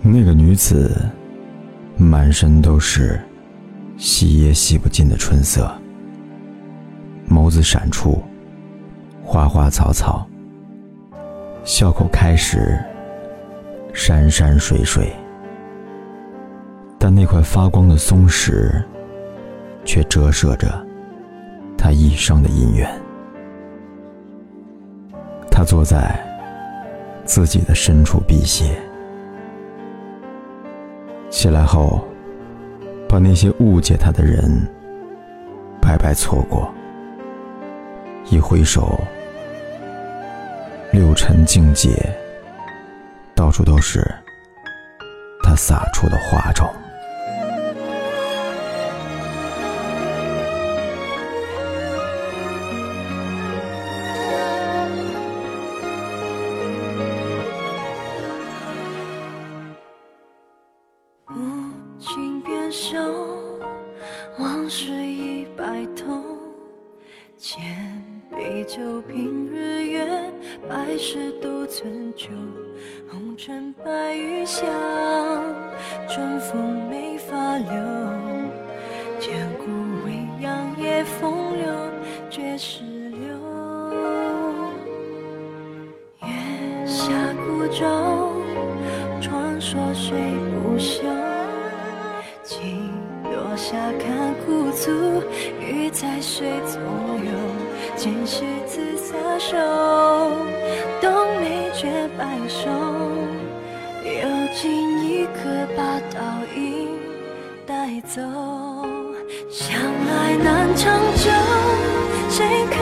那个女子，满身都是洗也洗不尽的春色，眸子闪处，花花草草，笑口开时，山山水水。但那块发光的松石，却折射着他一生的姻缘。他坐在自己的深处辟邪，起来后，把那些误解他的人白白错过。一挥手，六尘境界，到处都是他洒出的花种。往事已白头，千杯酒，品日月，百事都存旧。红尘白玉香，春风没法留。千古未央也风流，绝世流。月下孤舟，传说谁不休？下看孤足，鱼在水中游，前世自撒手，冬梅绝白首，又尽一颗把倒影带走。相爱难长久，谁可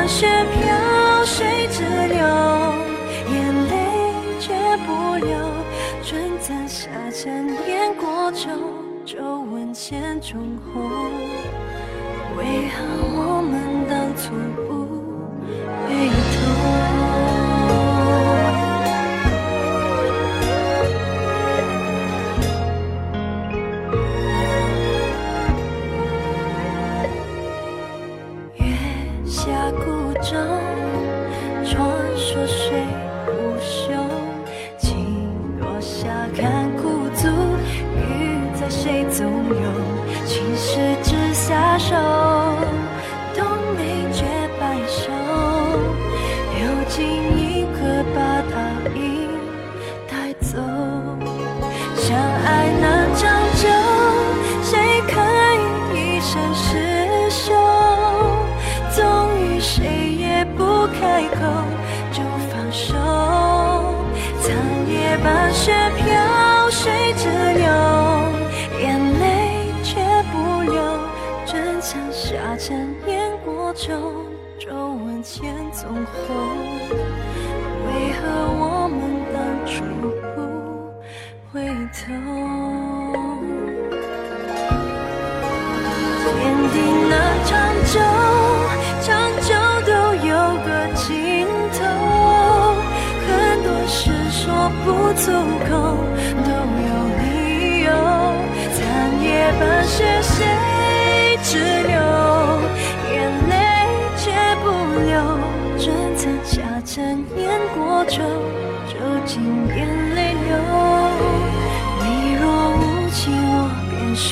大雪飘，水直流，眼泪却不流。春在夏残烟过旧，皱纹千重红。为何我们说谁不朽？情落下看孤足，欲在谁纵有？情石之下手，冬梅绝白首，有情一刻把倒影带走。相爱难长久，谁可以一生厮守？终于谁也不开口。就放手。残叶伴雪飘，水直流，眼泪却不流。江下沉烟过旧，皱纹千纵横。为何我说不出口，都有理由。残叶半雪，谁？只流眼泪，却不流。春残夏残，烟过旧，就尽眼泪流。你若无情，我便收。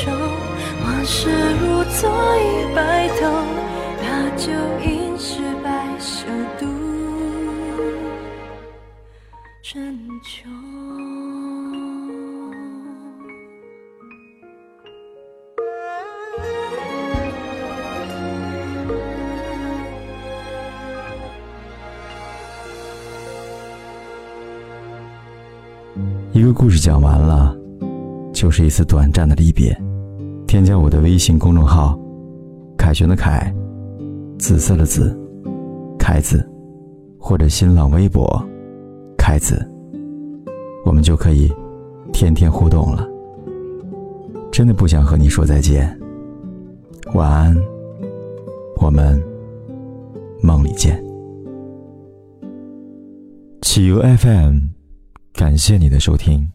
往事如昨已白头，那就应是白首一个故事讲完了，就是一次短暂的离别。添加我的微信公众号“凯旋的凯”，紫色的紫，凯子，或者新浪微博“凯子”，我们就可以天天互动了。真的不想和你说再见，晚安，我们梦里见。企鹅 FM。感谢你的收听。